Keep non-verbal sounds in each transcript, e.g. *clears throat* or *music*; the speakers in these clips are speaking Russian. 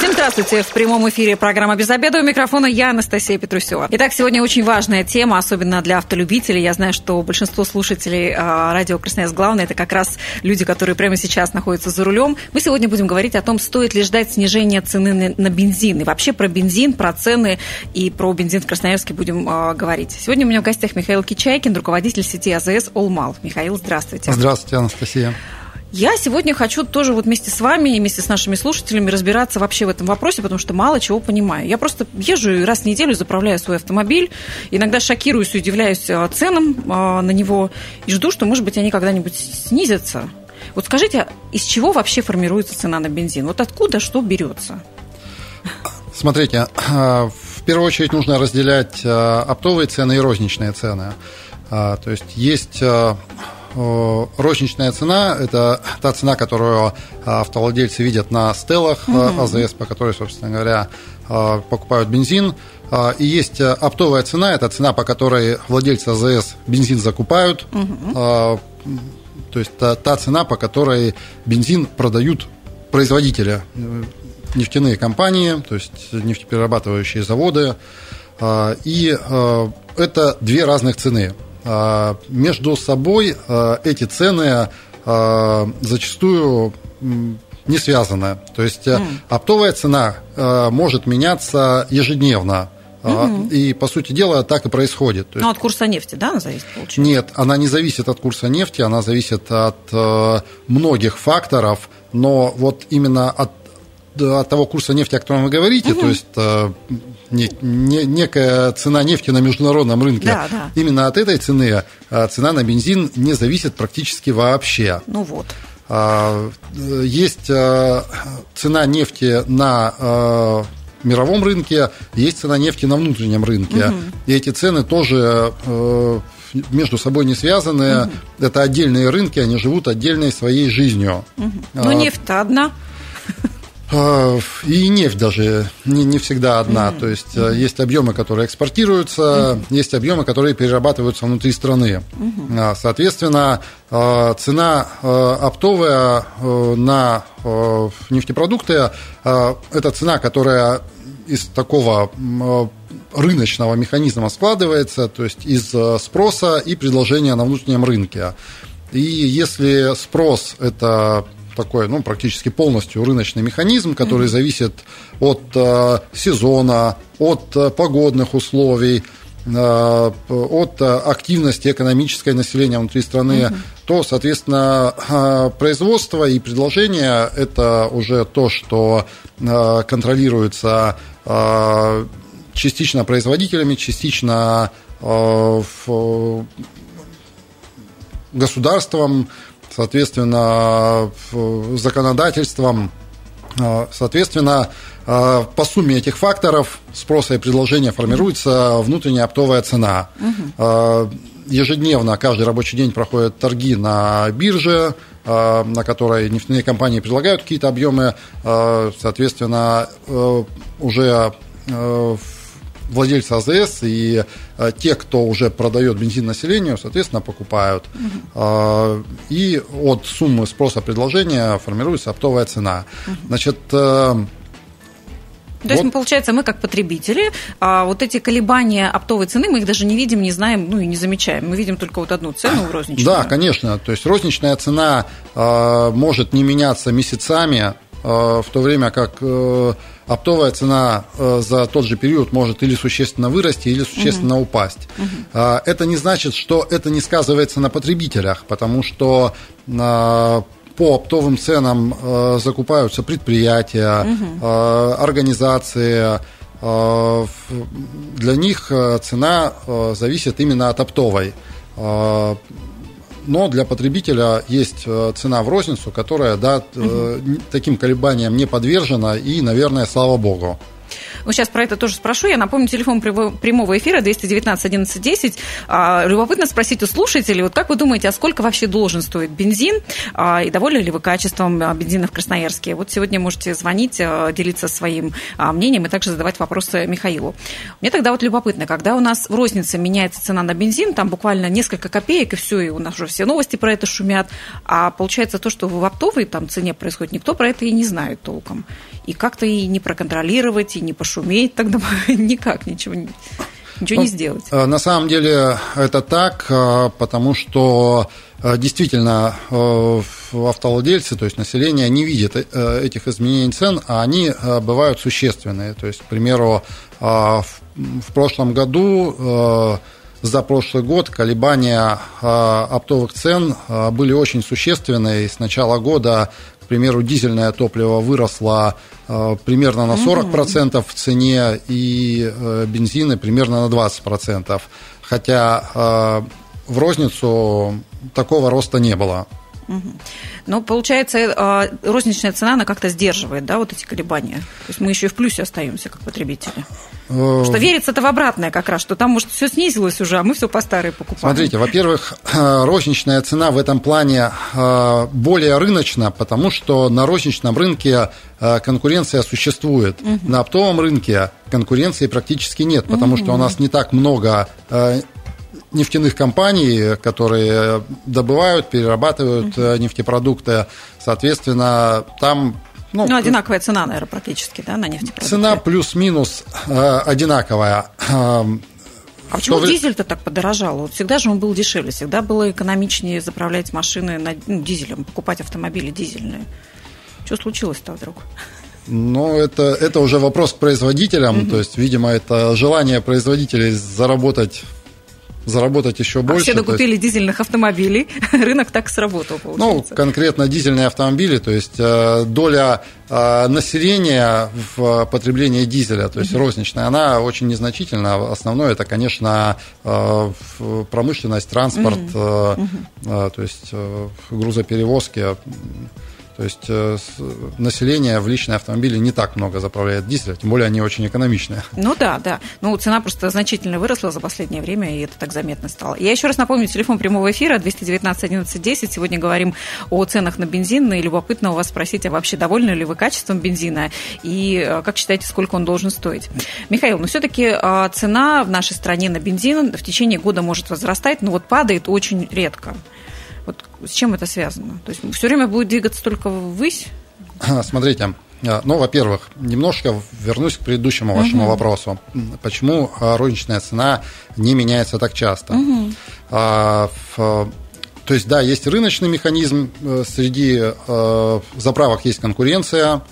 Всем здравствуйте. В прямом эфире программа «Без обеда». У микрофона я, Анастасия Петрусева. Итак, сегодня очень важная тема, особенно для автолюбителей. Я знаю, что большинство слушателей а, радио «Красноярск главное» – это как раз люди, которые прямо сейчас находятся за рулем. Мы сегодня будем говорить о том, стоит ли ждать снижения цены на бензин. И вообще про бензин, про цены и про бензин в Красноярске будем а, говорить. Сегодня у меня в гостях Михаил Кичайкин, руководитель сети АЗС «Олмал». Михаил, здравствуйте. Здравствуйте, Анастасия. Я сегодня хочу тоже вот вместе с вами и вместе с нашими слушателями разбираться вообще в этом вопросе, потому что мало чего понимаю. Я просто езжу раз в неделю заправляю свой автомобиль, иногда шокируюсь и удивляюсь а, ценам а, на него и жду, что, может быть, они когда-нибудь снизятся. Вот скажите, из чего вообще формируется цена на бензин? Вот откуда что берется? Смотрите, а, в первую очередь нужно разделять оптовые цены и розничные цены. То есть есть розничная цена – это та цена, которую автовладельцы видят на стелах угу. АЗС, по которой, собственно говоря, э, покупают бензин. И есть оптовая цена, это цена, по которой владельцы АЗС бензин закупают. Угу. То есть та, та цена, по которой бензин продают производители, нефтяные компании, то есть нефтеперерабатывающие заводы. И это две разных цены. А, между собой а, эти цены а, зачастую не связаны. То есть mm. оптовая цена может меняться ежедневно. Угу. И, по сути дела, так и происходит. Ну, от курса нефти, да, она зависит, получается? Нет, она не зависит от курса нефти, она зависит от многих факторов, но вот именно от от того курса нефти, о котором вы говорите, угу. то есть э, не, не, некая цена нефти на международном рынке, да, да. именно от этой цены э, цена на бензин не зависит практически вообще. Ну вот. А, есть э, цена нефти на мировом рынке, есть цена нефти на внутреннем рынке. Угу. И эти цены тоже между собой не связаны. Угу. Это отдельные рынки, они живут отдельной своей жизнью. Угу. Но нефть-то одна. А, и нефть даже не, не всегда одна. Mm-hmm. То есть mm-hmm. есть объемы, которые экспортируются, mm-hmm. есть объемы, которые перерабатываются внутри страны. Mm-hmm. Соответственно, а, цена оптовая на нефтепродукты – это цена, которая из такого рыночного механизма складывается, то есть из спроса и предложения на внутреннем рынке. И если спрос – это такой, ну, практически полностью рыночный механизм, который mm-hmm. зависит от э, сезона, от э, погодных условий, э, от активности экономической населения внутри страны, mm-hmm. то, соответственно, э, производство и предложение – это уже то, что э, контролируется э, частично производителями, частично государством, соответственно, законодательством, а, соответственно, а, по сумме этих факторов спроса и предложения формируется внутренняя оптовая цена. Угу. Ежедневно, каждый рабочий день проходят торги на бирже, на которой нефтяные компании предлагают какие-то объемы, соответственно, э, уже э, владельцы АЗС и э, те, кто уже продает бензин населению, соответственно, покупают. Угу. И от суммы спроса предложения формируется оптовая цена. Угу. Значит, э, то вот. есть, ну, получается, мы как потребители, а вот эти колебания оптовой цены, мы их даже не видим, не знаем, ну и не замечаем. Мы видим только вот одну цену розничную. Да, конечно. То есть розничная цена э, может не меняться месяцами, э, в то время как э, оптовая цена э, за тот же период может или существенно вырасти, или существенно угу. упасть. Угу. Это не значит, что это не сказывается на потребителях, потому что а, по оптовым ценам э, закупаются предприятия, угу. организации. Для них цена зависит именно от оптовой но для потребителя есть э, цена в розницу, которая да, угу. таким колебаниям не подвержена, и, наверное, слава богу. Ну, сейчас про это тоже спрошу. Я напомню, телефон прямого эфира 219 11 10. Любопытно спросить у слушателей, вот как вы думаете, а сколько вообще должен стоить бензин? А, и довольны ли вы качеством а, бензина в Красноярске? Вот сегодня можете звонить, а, делиться своим мнением и также задавать вопросы Михаилу. Мне тогда вот любопытно, когда у нас в рознице меняется цена на бензин, там буквально несколько копеек, и все, и у нас уже все новости про это шумят, а получается то, что в оптовой там цене происходит, никто про это и не знает толком. И как-то и не проконтролировать, и не пошуметь тогда *laughs* никак, ничего не ничего ну, не сделать. Э, на самом деле это так, э, потому что э, действительно автовладельцы, то есть население, не видят этих изменений цен, а они бывают существенные. То есть, к примеру, в прошлом году за прошлый год колебания оптовых цен были очень существенные. С начала года примеру, дизельное топливо выросло э, примерно на 40% в цене, и э, бензины примерно на 20%. Хотя в розницу такого роста не было. Но получается, розничная цена, она как-то сдерживает, да, вот эти колебания. То есть мы еще и в плюсе остаемся, как потребители. Э, что верится-то в обратное как раз, что там, может, все снизилось уже, а мы все по старой покупаем. Смотрите, во-первых, э, розничная цена в этом плане э, более рыночна, потому что на розничном рынке конкуренция существует. Угу. На оптовом рынке конкуренции практически нет, потому угу. что у нас не так много нефтяных компаний, которые добывают, перерабатывают угу. нефтепродукты. Соответственно, там ну, ну, одинаковая цена, наверное, практически, да, на нефтепродукты. Цена плюс-минус э, одинаковая. Эм, а почему вре... дизель-то так подорожал? Вот всегда же он был дешевле, всегда было экономичнее заправлять машины на, ну, дизелем, покупать автомобили дизельные. Что случилось-то вдруг? Ну, это, это уже вопрос к производителям. Угу. То есть, видимо, это желание производителей заработать заработать еще больше. А все докупили есть... дизельных автомобилей, *laughs* рынок так сработал, ну, получается. Ну, конкретно дизельные автомобили, то есть э, доля э, населения в потреблении дизеля, то есть розничная, она очень незначительна. Основное это, конечно, э, промышленность, транспорт, то есть грузоперевозки. То есть э, население в личные автомобили не так много заправляет дизеля, тем более они очень экономичные. *laughs* Ну да, да. Ну, цена просто значительно выросла за последнее время, и это так заметно стало. Я еще раз напомню, телефон прямого эфира 219 11 10. Сегодня говорим о ценах на бензин, и любопытно у вас спросить, а вообще довольны ли вы качеством бензина, и э, как считаете, сколько он должен стоить? Михаил, но ну, все-таки э, цена в нашей стране на бензин в течение года может возрастать, но вот падает очень редко. С чем это связано? То есть все время будет двигаться только ввысь? *laughs* Смотрите, э, ну, во-первых, немножко вернусь к предыдущему вашему угу. вопросу. Почему э, розничная цена не меняется так часто? Угу. А, в, то есть, да, есть рыночный механизм, э, среди заправок есть конкуренция,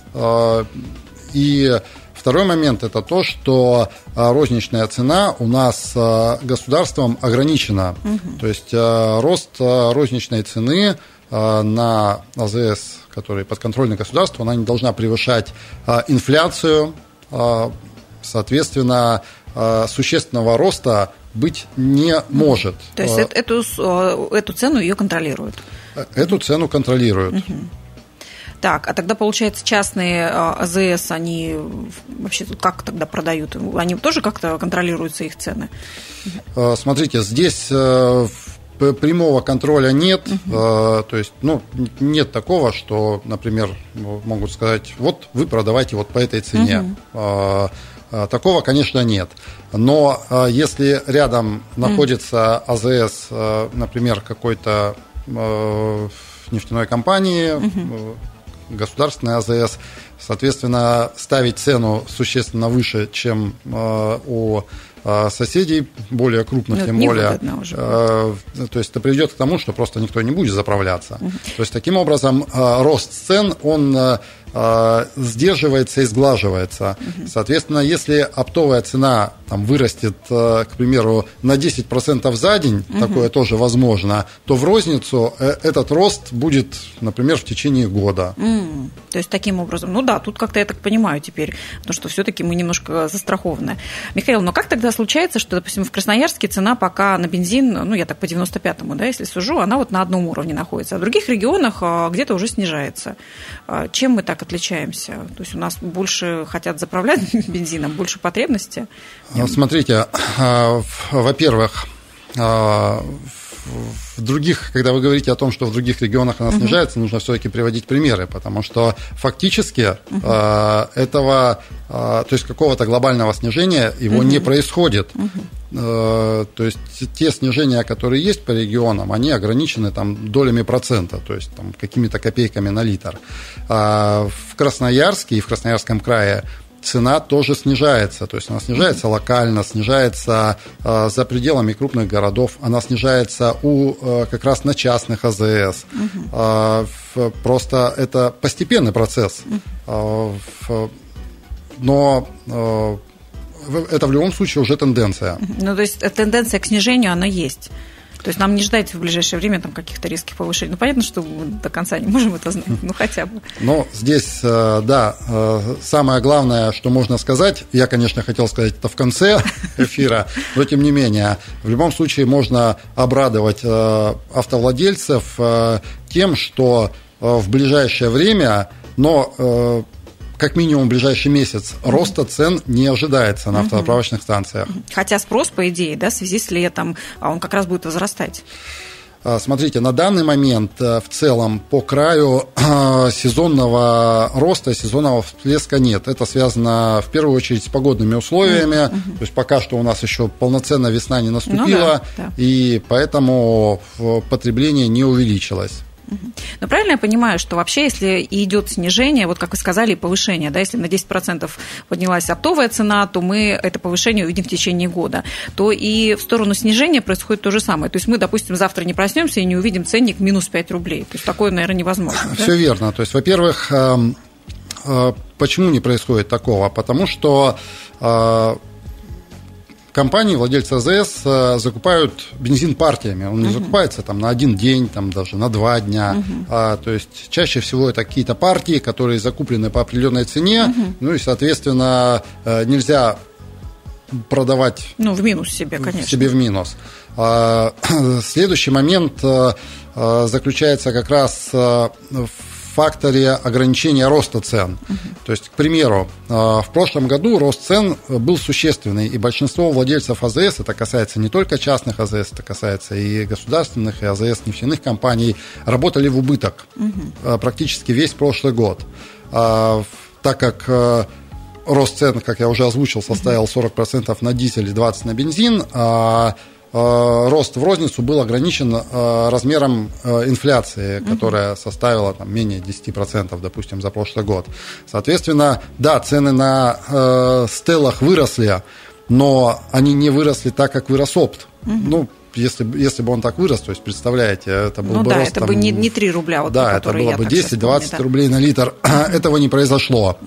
и Второй момент – это то, что а, розничная цена у нас а, государством ограничена. Угу. То есть а, рост розничной цены на АЗС, который подконтрольный государству, она не должна превышать инфляцию. Соответственно, существенного роста быть не может. То есть эту, эту цену ее контролируют? Эту цену контролируют. Угу. Так, а тогда, получается, частные а, АЗС, они вообще как тогда продают? Они тоже как-то контролируются их цены? А, смотрите, здесь э, прямого контроля нет, угу. то есть, ну, нет такого, что, например, могут сказать, вот вы продавайте вот по этой цене. Угу. Такого, конечно, нет. Но если рядом находится АЗС, например, какой-то нефтяной компании, угу государственный АЗС, соответственно, ставить цену существенно выше, чем э, у э, соседей более крупных, ну, тем более. Уже. Э, то есть это приведет к тому, что просто никто не будет заправляться. Угу. То есть таким образом рост цен он сдерживается и сглаживается. Угу. Соответственно, если оптовая цена там, вырастет, к примеру, на 10% за день, угу. такое тоже возможно, то в розницу этот рост будет, например, в течение года. Mm. То есть таким образом, ну да, тут как-то я так понимаю теперь, потому что все-таки мы немножко застрахованы. Михаил, но как тогда случается, что, допустим, в Красноярске цена пока на бензин, ну я так по 95-му, да, если сужу, она вот на одном уровне находится, а в других регионах а, где-то уже снижается. А, чем мы так отличаемся? То есть у нас больше хотят заправлять *laughs* бензином, больше потребности? Смотрите, во-первых, в других, когда вы говорите о том, что в других регионах она снижается, uh-huh. нужно все-таки приводить примеры, потому что фактически uh-huh. э, этого, э, то есть какого-то глобального снижения его uh-huh. не происходит. Uh-huh. Э, то есть те снижения, которые есть по регионам, они ограничены там долями процента, то есть там какими-то копейками на литр. А в Красноярске и в Красноярском крае цена тоже снижается. То есть она снижается локально, снижается э, за пределами крупных городов, она снижается у э, как раз на частных АЗС. Угу. Э, в, просто это постепенный процесс. Угу. Э, но э, это в любом случае уже тенденция. Ну, то есть тенденция к снижению, она есть. То есть нам не ждать в ближайшее время там каких-то резких повышений. Ну, понятно, что до конца не можем это знать, ну, хотя бы. Но здесь, э, да, э, самое главное, что можно сказать, я, конечно, хотел сказать это в конце *laughs* эфира, но тем не менее, в любом случае можно обрадовать э, автовладельцев тем, что в ближайшее время, но как минимум в ближайший месяц роста цен не ожидается на автозаправочных станциях. Хотя спрос, по идее, да, в связи с летом, а он как раз будет возрастать. А, смотрите, на данный момент э, в целом по краю э, сезонного роста, сезонного всплеска нет. Это связано в первую очередь с погодными условиями. Mm-hmm. То есть пока что у нас еще полноценная весна не наступила, ну, да, да. и поэтому потребление не увеличилось. Но правильно я понимаю, что вообще, если идет снижение, вот как вы сказали, повышение, да, если на 10% поднялась оптовая цена, то мы это повышение увидим в течение года, то и в сторону снижения происходит то же самое. То есть мы, допустим, завтра не проснемся и не увидим ценник минус 5 рублей. То есть такое, наверное, невозможно. Все да? верно. То есть, во-первых, эм, э, почему не происходит такого? Потому что э, компании, владельцы АЗС э, закупают бензин партиями. Он не uh-huh. закупается там на один день, там даже на два дня. Uh-huh. А, то есть чаще всего это какие-то партии, которые закуплены по определенной цене. Uh-huh. Ну и, соответственно, э, нельзя продавать... Ну, в минус себе, конечно. Себе в минус. А, *clears throat* следующий момент э, заключается как раз в факторе ограничения роста цен. Угу. То есть, к примеру, э, в прошлом году рост цен был существенный, и большинство владельцев АЗС, это касается не только частных АЗС, это касается и государственных, и АЗС нефтяных компаний, работали в убыток угу. практически весь прошлый год. А, так как э, рост цен, как я уже озвучил, составил 40% на дизель и 20% на бензин, а рост в розницу был ограничен э, размером э, инфляции, которая составила там, менее 10%, допустим, за прошлый год. Соответственно, да, цены на э, стеллах выросли, но они не выросли так, как вырос опт. Ну, если, если бы он так вырос, то есть, представляете, это был ну, бы да, рост... это там, бы не, не 3 рубля, вот, Да, это было бы 10-20 да. рублей на литр. *clears throat* Этого не произошло.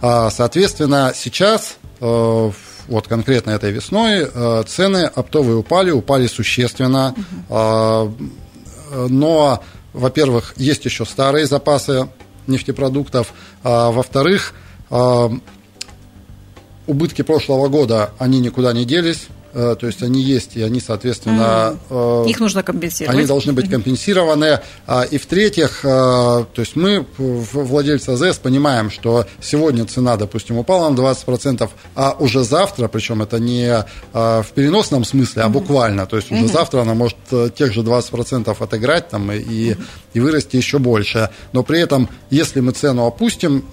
Uh-huh. Соответственно, сейчас вот конкретно этой весной э, цены оптовые упали, упали существенно. Угу. Но, во-первых, есть еще старые запасы нефтепродуктов, а во-вторых, убытки прошлого года, они никуда не делись. Э, то есть они есть, и они, соответственно... Mm. Их нужно компенсировать. Они должны быть компенсированы. А, и в-третьих, э, то есть мы, владельцы АЗС, понимаем, что сегодня цена, допустим, упала на 20%, а уже завтра, причем это не в переносном смысле, а буквально, то есть уже mm-hmm. завтра она может тех же 20% отыграть там, и, mm-hmm. и вырасти еще больше. Но при этом, если мы цену опустим,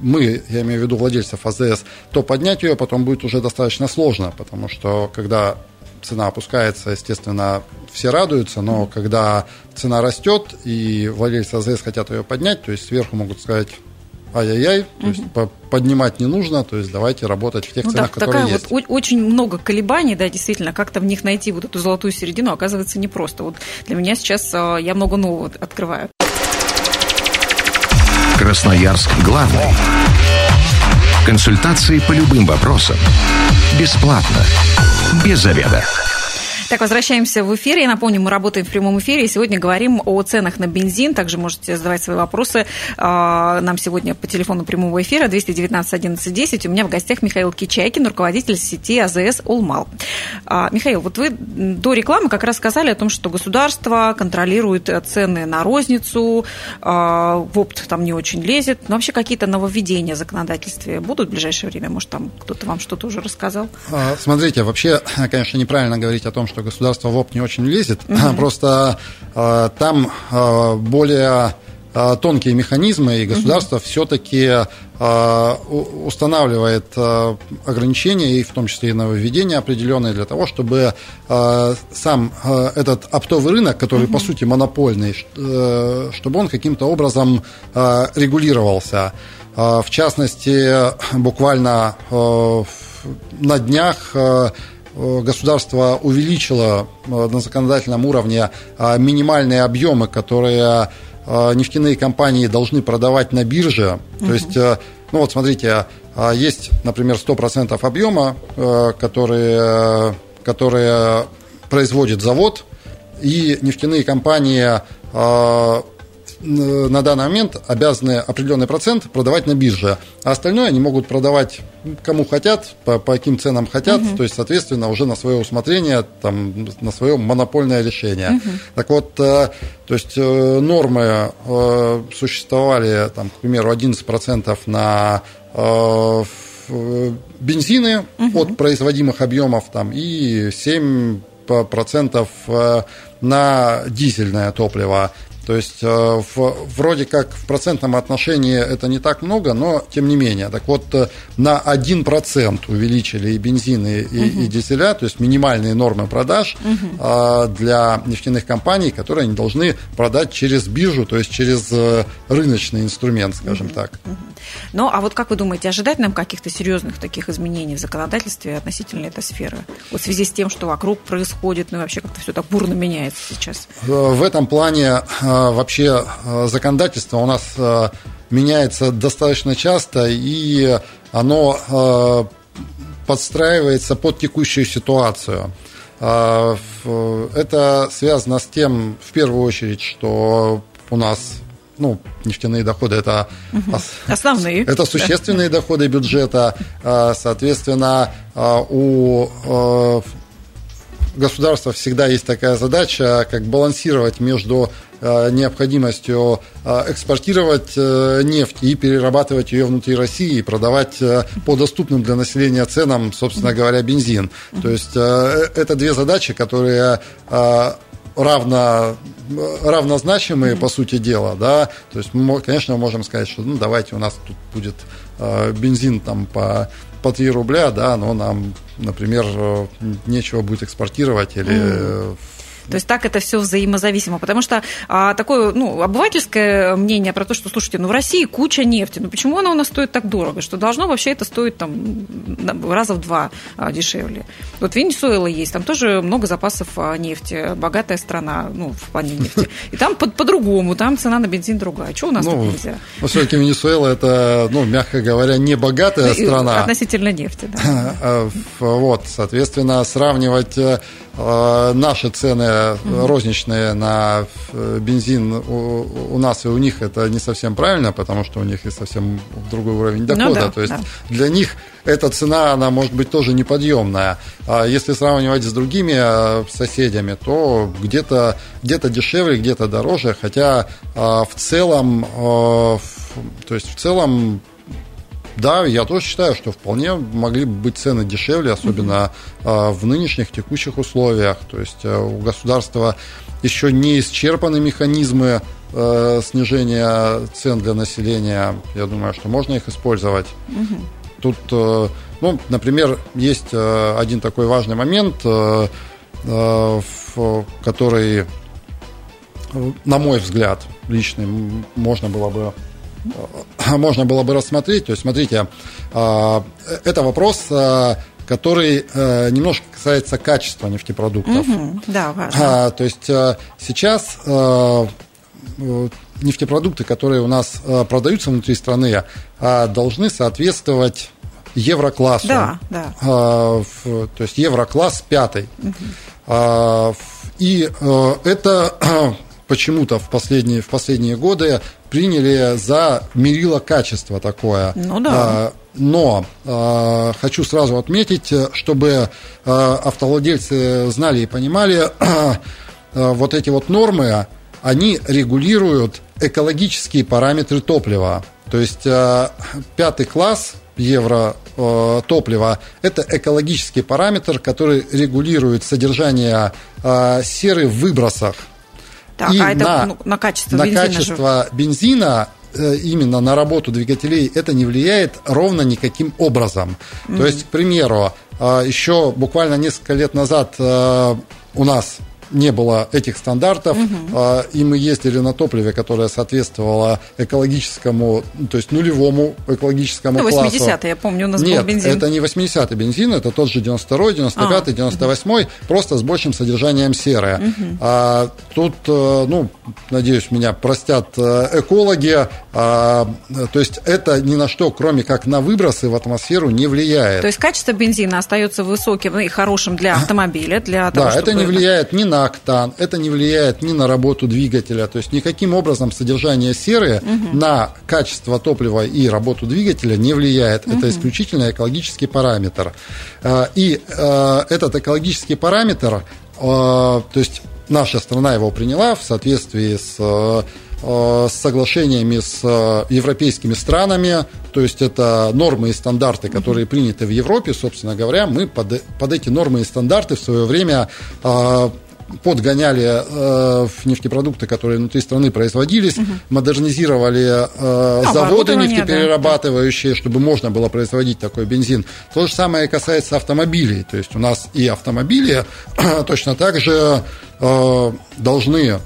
мы, я имею в виду владельцев АЗС, то поднять ее потом будет уже достаточно сложно, потому что когда цена опускается, естественно, все радуются, но когда цена растет и владельцы АЗС хотят ее поднять, то есть сверху могут сказать ай-яй-яй, то есть поднимать не нужно, то есть давайте работать в тех ну, ценах, да, которые такая есть. Вот очень много колебаний, да, действительно, как-то в них найти вот эту золотую середину оказывается непросто. Вот для меня сейчас а, я много нового открываю. Красноярск главный. Консультации по любым вопросам. Бесплатно. Без заведа. Так, возвращаемся в эфир. Я напомню, мы работаем в прямом эфире и сегодня говорим о ценах на бензин. Также можете задавать свои вопросы а, нам сегодня по телефону прямого эфира 219 11 10. У меня в гостях Михаил Кичайкин, руководитель сети АЗС «Улмал». А, Михаил, вот вы до рекламы как раз сказали о том, что государство контролирует цены на розницу, а, в опт там не очень лезет. Но вообще какие-то нововведения в законодательстве будут в ближайшее время? Может, там кто-то вам что-то уже рассказал? Смотрите, вообще, конечно, неправильно говорить о том, что что государство в ОП не очень лезет, угу. просто э, там э, более тонкие механизмы, и государство угу. все-таки э, устанавливает э, ограничения, и в том числе и нововведения определенные, для того, чтобы э, сам этот оптовый рынок, который угу. по сути монопольный, э, чтобы он каким-то образом регулировался. В частности, буквально на днях государство увеличило э, на законодательном уровне э, минимальные объемы, которые нефтяные компании должны продавать на бирже. Uh-huh. То есть, ну вот смотрите, есть, например, 100% объема, которые, которые производит завод, и нефтяные компании на данный момент обязаны определенный процент продавать на бирже, а остальное они могут продавать кому хотят, по, по каким ценам хотят, угу. то есть, соответственно, уже на свое усмотрение, там, на свое монопольное решение. Угу. Так вот, э, то есть э, нормы э, существовали, там, к примеру, 11% на бензины угу. от производимых объемов там, и 7% на дизельное топливо. То есть э, в, вроде как в процентном отношении это не так много, но тем не менее. Так вот, э, на 1% увеличили и бензины, и, угу. и дизеля, то есть минимальные нормы продаж угу. для нефтяных компаний, которые они должны продать через биржу, то есть через э, рыночный инструмент, скажем угу. так. Угу. Ну, а вот как вы думаете, ожидать нам каких-то серьезных таких изменений в законодательстве относительно этой сферы? Вот в связи с тем, что вокруг происходит, ну и вообще как-то все так бурно меняется сейчас. В этом плане вообще а, законодательство у нас а, меняется достаточно часто, и оно подстраивается под текущую ситуацию. Это связано с тем, в первую очередь, что у нас ну, нефтяные доходы это основные. *laughs* Это существенные доходы бюджета. Соответственно, у государства всегда есть такая задача, как балансировать между Э, необходимостью э, экспортировать э, нефть и перерабатывать ее внутри России и продавать по доступным для населения ценам, собственно говоря, бензин. То есть это две задачи, которые равно, равнозначимые, по сути дела, да, то есть, мы, конечно, можем сказать, что, ну, давайте у нас тут будет бензин там по по 3 рубля, да, но нам, например, нечего будет экспортировать или mm. То есть так это все взаимозависимо. Потому что а, такое ну, обывательское мнение про то, что, слушайте, ну в России куча нефти, ну почему она у нас стоит так дорого? Что должно вообще это стоить там раза в два а, дешевле. Вот Венесуэла есть, там тоже много запасов а, нефти, богатая страна, ну, в плане нефти. И там по- по-другому, там цена на бензин другая. Что у нас ну, тут нельзя? Ну, все-таки Венесуэла это, ну, мягко говоря, не богатая страна. Относительно нефти, да. *laughs* А, вот, соответственно, сравнивать Э, наши цены розничные на э, бензин у, у нас и у них это не совсем правильно, потому что у них и совсем другой уровень дохода. Ну, да, То есть да. для них эта цена, она может быть тоже неподъемная. А если сравнивать с другими э, соседями, то где-то где дешевле, где-то дороже, хотя в целом, то есть в целом да, я тоже считаю, что вполне могли бы быть цены дешевле, особенно mm-hmm. в нынешних текущих условиях. То есть э, у государства еще не исчерпаны механизмы э, снижения цен для населения. Я думаю, что можно их использовать. Mm-hmm. Тут, э, ну, например, есть один такой важный момент, который, на мой взгляд, личный, можно было бы *laughs* можно было бы рассмотреть. То есть, смотрите, э, это вопрос, э, который немножко касается качества нефтепродуктов. Угу, да, важно. А, то есть сейчас нефтепродукты, которые у нас продаются внутри страны, должны соответствовать евроклассу. Да, да. А, в, то есть еврокласс пятый. Угу. А, и а, это *clears throat* почему-то в последние, в последние годы приняли за мерило качества такое. Ну да. А, но э, хочу сразу отметить, чтобы э, автовладельцы знали и понимали, э, *clears throat* вот эти вот нормы, они регулируют экологические параметры топлива. То есть э, пятый класс евро э, топлива – это экологический параметр, который регулирует содержание э, серы в выбросах. Так, и а это на, ну, на качество на бензина качество же. бензина э, именно на работу двигателей это не влияет ровно никаким образом. Mm-hmm. То есть, к примеру, э, еще буквально несколько лет назад э, у нас не было этих стандартов, угу. и мы ездили на топливе, которое соответствовало экологическому, то есть нулевому экологическому ну, 80 классу. 80 я помню, у нас Нет, был бензин. это не 80-й бензин, это тот же 92-й, 95-й, 98-й, просто с большим содержанием серы. Угу. А, тут, э, ну, надеюсь, меня простят э, экологи, а, то есть это ни на что, кроме как на выбросы в атмосферу, не влияет. То есть качество бензина остается высоким и хорошим для *laughs* автомобиля, для того, Да, чтобы... это не влияет ни на октан, это не влияет ни на работу двигателя. То есть никаким образом содержание серы угу. на качество топлива и работу двигателя не влияет. Угу. Это исключительно экологический параметр. Э, и э, этот экологический параметр, э, то есть наша страна его приняла в соответствии с с соглашениями с европейскими странами, то есть это нормы и стандарты, которые приняты в Европе, собственно говоря, мы под, под эти нормы и стандарты в свое время подгоняли э, нефтепродукты, которые внутри страны производились, угу. модернизировали э, заводы нефтеперерабатывающие, да. чтобы можно было производить такой бензин. То же самое касается автомобилей. То есть у нас и автомобили *clears throat* точно так же э, должны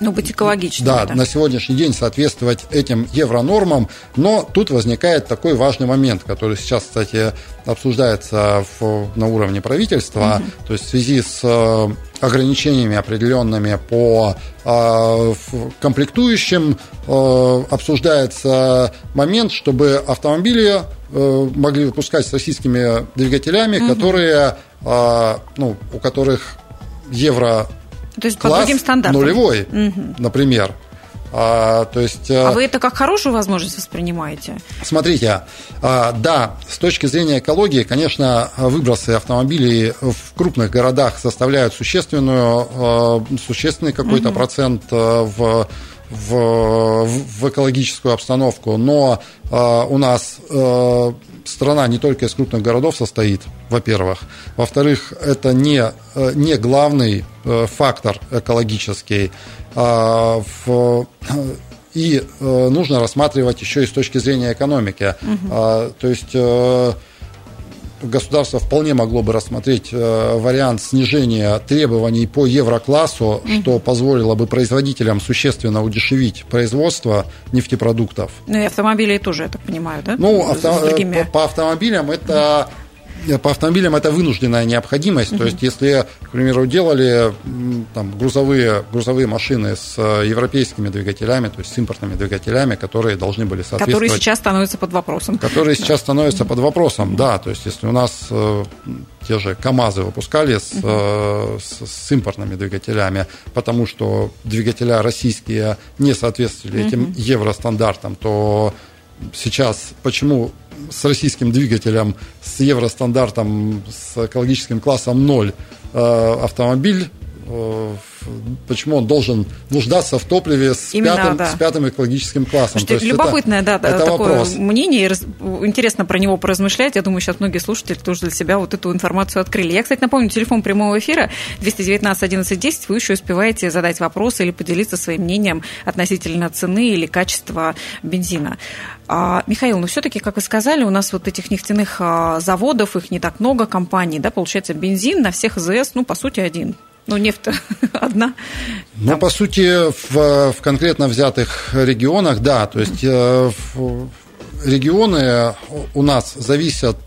ну, быть экологичным. Да, да, на сегодняшний день соответствовать этим евронормам, но тут возникает такой важный момент, который сейчас, кстати, обсуждается в, на уровне правительства, угу. то есть в связи с э, ограничениями определенными по э, комплектующим э, обсуждается момент, чтобы автомобили э, могли выпускать с российскими двигателями, угу. которые, э, ну, у которых евро то есть класс по другим стандартам. нулевой, угу. например. А, то есть, э, а вы это как хорошую возможность воспринимаете? Смотрите, а, да, с точки зрения экологии, конечно, выбросы автомобилей в крупных городах составляют существенную, а, существенный какой-то угу. процент э, в в, в экологическую обстановку, но э, у нас э, страна не только из крупных городов состоит, во-первых. Во-вторых, это не, э, не главный э, фактор экологический. Э, в, и э, нужно рассматривать еще и с точки зрения экономики. Угу. Э, то есть э, государство вполне могло бы рассмотреть э, вариант снижения требований по евроклассу, что позволило бы производителям существенно удешевить производство нефтепродуктов. Ну и автомобилей тоже, я так понимаю, да? Ну, авто... другими... по, по автомобилям это по автомобилям это вынужденная необходимость. Uh-huh. То есть, если, к примеру, делали там, грузовые, грузовые машины с э, европейскими двигателями, то есть с импортными двигателями, которые должны были соответствовать... Которые сейчас становятся под вопросом. Которые да. сейчас становятся под вопросом, да. То есть, если у нас э, те же КАМАЗы выпускали с, uh-huh. с, с импортными двигателями, потому что двигателя российские не соответствовали uh-huh. этим евростандартам, то сейчас почему с российским двигателем, с евростандартом, с экологическим классом 0 э, автомобиль э, почему он должен нуждаться в топливе с, Именно, пятым, да. с пятым экологическим классом. Слушайте, любопытное, это, да, это такое вопрос. мнение, интересно про него поразмышлять. Я думаю, сейчас многие слушатели тоже для себя вот эту информацию открыли. Я, кстати, напомню, телефон прямого эфира 219 11 10. Вы еще успеваете задать вопросы или поделиться своим мнением относительно цены или качества бензина. А, Михаил, ну все-таки, как вы сказали, у нас вот этих нефтяных а, заводов, их не так много, компаний, да, получается, бензин на всех ЗС, ну, по сути, один. Ну, нефть *laughs* одна. Ну, по сути, в, в конкретно взятых регионах, да, то есть э, в, регионы у нас зависят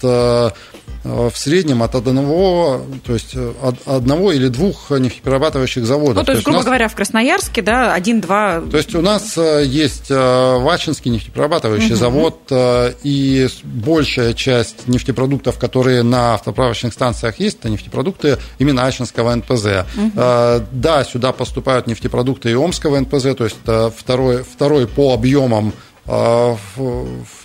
Э, в среднем от одного, то есть э, от одного или двух нефтеперерабатывающих заводов. Ну, то то есть грубо нас... говоря, в Красноярске, да, один-два. То есть у нас э, есть Вачинский нефтеперерабатывающий угу. завод, и большая часть нефтепродуктов, которые на автоправочных станциях есть, это нефтепродукты именно Ачинского НПЗ. Угу. Да, сюда поступают нефтепродукты и Омского НПЗ, то есть второй, второй по объемам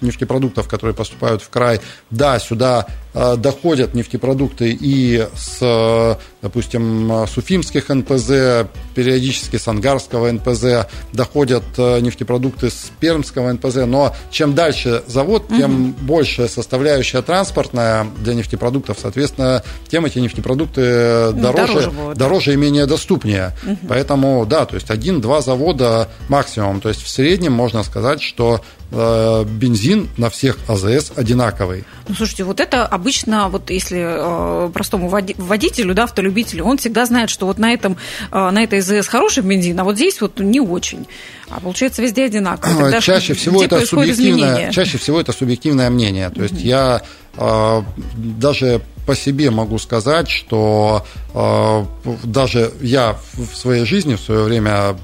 нефтепродуктов, которые поступают в край. Да, сюда Э, доходят нефтепродукты и с, допустим, с Уфимских НПЗ, периодически с Ангарского НПЗ, доходят э, нефтепродукты с Пермского НПЗ, но чем дальше завод, тем угу. больше составляющая транспортная для нефтепродуктов, соответственно, тем эти нефтепродукты дороже, дороже, будут, дороже и менее доступнее. Угу. Поэтому, да, то есть один-два завода максимум. То есть в среднем можно сказать, что э, бензин на всех АЗС одинаковый. Ну, слушайте, вот это обычно, вот если э, простому водителю, да, автолюбителю, он всегда знает, что вот на, этом, э, на этой ЗС хороший бензин, а вот здесь вот не очень. А получается везде одинаково. Тогда чаще всего это субъективное, чаще всего это субъективное мнение. То есть mm-hmm. я э, даже по себе могу сказать, что э, даже я в своей жизни в свое время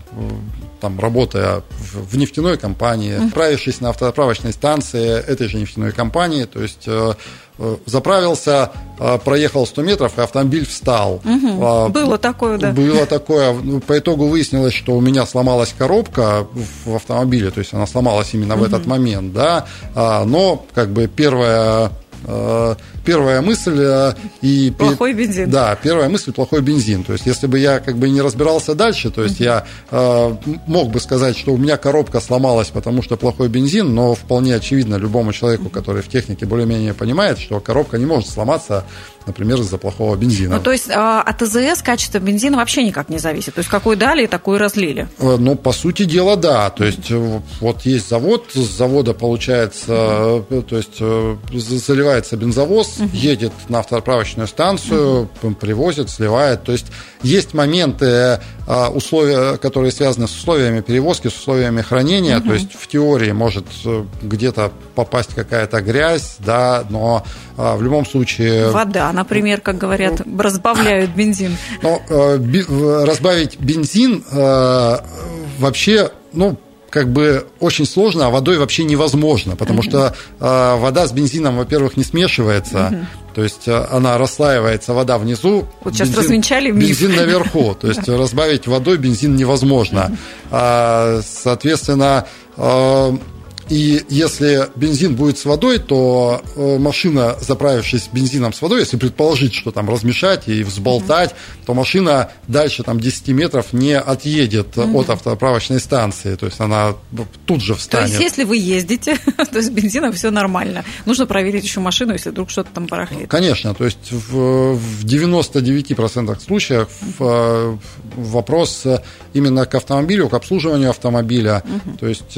там, работая в нефтяной компании, отправившись на автозаправочной станции этой же нефтяной компании, то есть э, э, заправился, э, проехал 100 метров, и автомобиль встал. Угу. Было такое, да. Было такое. Ну, по итогу выяснилось, что у меня сломалась коробка в автомобиле, то есть она сломалась именно угу. в этот момент, да. А, но как бы первая первая мысль э, и плохой бензин. Да, первая мысль плохой бензин. То есть, если бы я как бы не разбирался дальше, то есть я э, мог бы сказать, что у меня коробка сломалась, потому что плохой бензин, но вполне очевидно любому человеку, который в технике более-менее понимает, что коробка не может сломаться, например, из-за плохого бензина. Ну, то есть а, от АЗС качество бензина вообще никак не зависит. То есть какой дали, такой разлили. Э, ну, по сути дела, да. То есть вот есть завод, с завода получается, то есть заливается бензовоз, угу. едет на автозаправочную станцию, угу. привозит, сливает. То есть есть моменты, а, условия, которые связаны с условиями перевозки, с условиями хранения. Угу. То есть в теории может э, где-то попасть какая-то грязь, да, но а, в любом случае... Вода, например, как говорят, разбавляют *coughs* бензин. Но э, разбавить бензин э, вообще, ну, как бы очень сложно, а водой вообще невозможно, потому mm-hmm. что э, вода с бензином, во-первых, не смешивается, mm-hmm. то есть э, она расслаивается, вода внизу, вот бензин, сейчас развенчали миф. бензин наверху, *laughs* то есть разбавить водой бензин невозможно. А, соответственно, и если бензин будет с водой, то э, машина, заправившись бензином с водой, если предположить, что там размешать и взболтать, mm-hmm. то машина дальше там 10 метров не отъедет mm-hmm. от автоправочной станции. То есть она тут же встанет. То есть если вы ездите, *laughs* то есть бензином все нормально. Нужно проверить еще машину, если вдруг что-то там барахлит. Конечно. То есть в, в 99% случаев mm-hmm. вопрос именно к автомобилю, к обслуживанию автомобиля. Mm-hmm. То есть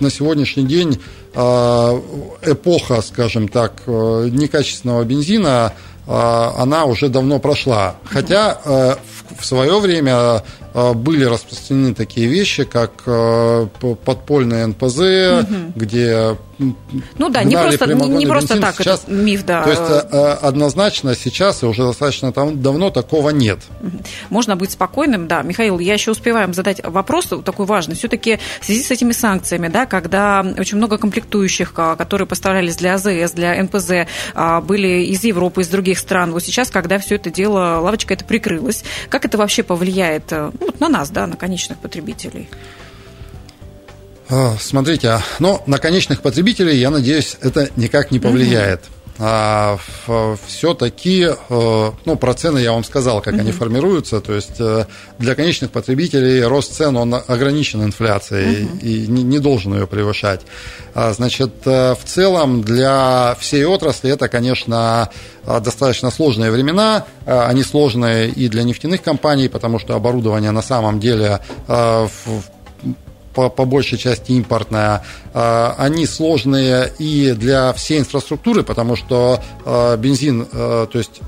на сегодня сегодняшний день а, эпоха, скажем так, э, некачественного бензина, а, она уже давно прошла. Хотя э, в свое время э, были распространены такие вещи, как подпольные НПЗ, угу. где ну да, не просто, не просто так сейчас, этот миф, да. То есть э, однозначно сейчас и уже достаточно там, давно такого нет. Можно быть спокойным, да. Михаил, я еще успеваю задать вопрос такой важный. Все-таки в связи с этими санкциями, да, когда очень много комплектующих, а, которые поставлялись для АЗС, для НПЗ, а, были из Европы, из других стран. Вот сейчас, когда все это дело, лавочка это прикрылась, как это вообще повлияет э, ну, на нас, да, на конечных потребителей? А, смотрите, но на конечных потребителей, я надеюсь, это никак не повлияет. А, все-таки, э, ну, про цены я вам сказал, как mm они формируются. То есть э, для конечных потребителей рост цен, он ограничен инфляцией mm и не, не должен ее превышать. А, значит, э, в целом для всей отрасли это, конечно, достаточно сложные времена. Они сложные и для нефтяных компаний, потому что оборудование на самом деле в по, по большей части импортная, а, они сложные и для всей инфраструктуры, потому что а, бензин, а, то есть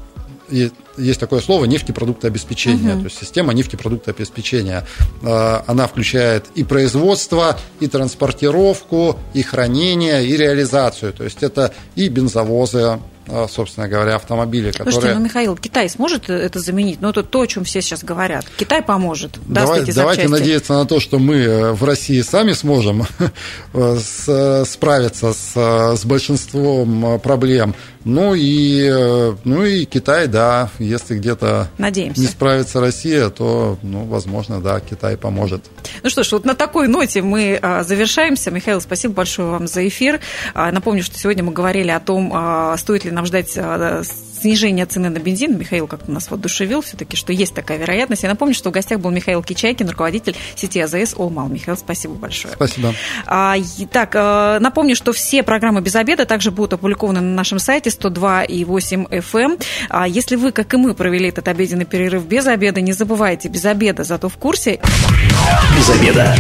есть такое слово нефтепродуктообеспечения, угу. то есть система нефтепродуктообеспечения. Она включает и производство, и транспортировку, и хранение, и реализацию. То есть это и бензовозы, а, собственно говоря, автомобили, которые... Слушайте, ну, Михаил, Китай сможет это заменить? Ну, это то, о чем все сейчас говорят. Китай поможет, Давай, даст эти Давайте запчасти. надеяться на то, что мы э, в России сами сможем *laughs* э, справиться с, э, с большинством проблем. Ну и, ну и Китай, да, если где-то не справится Россия, то, ну, возможно, да, Китай поможет. Ну что ж, вот на такой ноте мы а, завершаемся. Михаил, спасибо большое вам за эфир. А, напомню, что сегодня мы говорили о том, а, стоит ли нам ждать снижения цены на бензин. Михаил как-то нас воодушевил все-таки, что есть такая вероятность. Я напомню, что в гостях был Михаил Кичайкин, руководитель сети АЗС «Олмал». Михаил, спасибо большое. Спасибо. А, так, напомню, что все программы «Без обеда» также будут опубликованы на нашем сайте 102,8 FM. А если вы, как и мы, провели этот обеденный перерыв без обеда, не забывайте, без обеда, зато в курсе. Без обеда.